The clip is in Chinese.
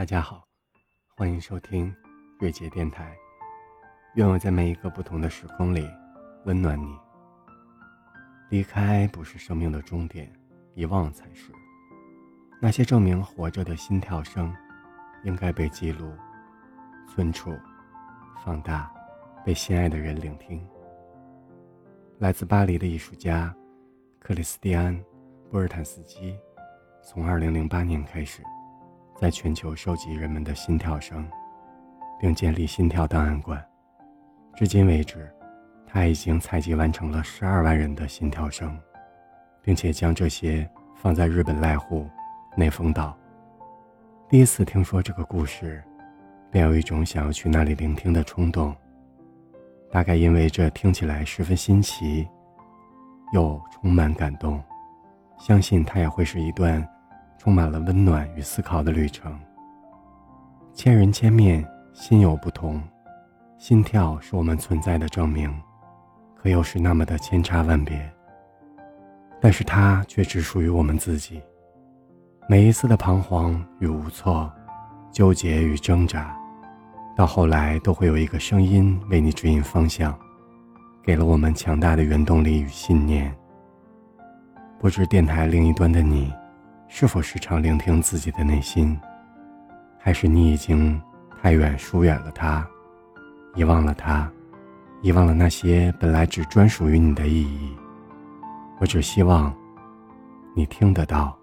大家好，欢迎收听瑞杰电台。愿我在每一个不同的时空里温暖你。离开不是生命的终点，遗忘才是。那些证明活着的心跳声，应该被记录、存储、放大，被心爱的人聆听。来自巴黎的艺术家克里斯蒂安·波尔坦斯基，从2008年开始。在全球收集人们的心跳声，并建立心跳档案馆。至今为止，他已经采集完成了十二万人的心跳声，并且将这些放在日本濑户内丰岛。第一次听说这个故事，便有一种想要去那里聆听的冲动。大概因为这听起来十分新奇，又充满感动，相信它也会是一段。充满了温暖与思考的旅程。千人千面，心有不同。心跳是我们存在的证明，可又是那么的千差万别。但是它却只属于我们自己。每一次的彷徨与无措，纠结与挣扎，到后来都会有一个声音为你指引方向，给了我们强大的原动力与信念。不知电台另一端的你。是否时常聆听自己的内心，还是你已经太远疏远了他，遗忘了他，遗忘了那些本来只专属于你的意义？我只希望你听得到。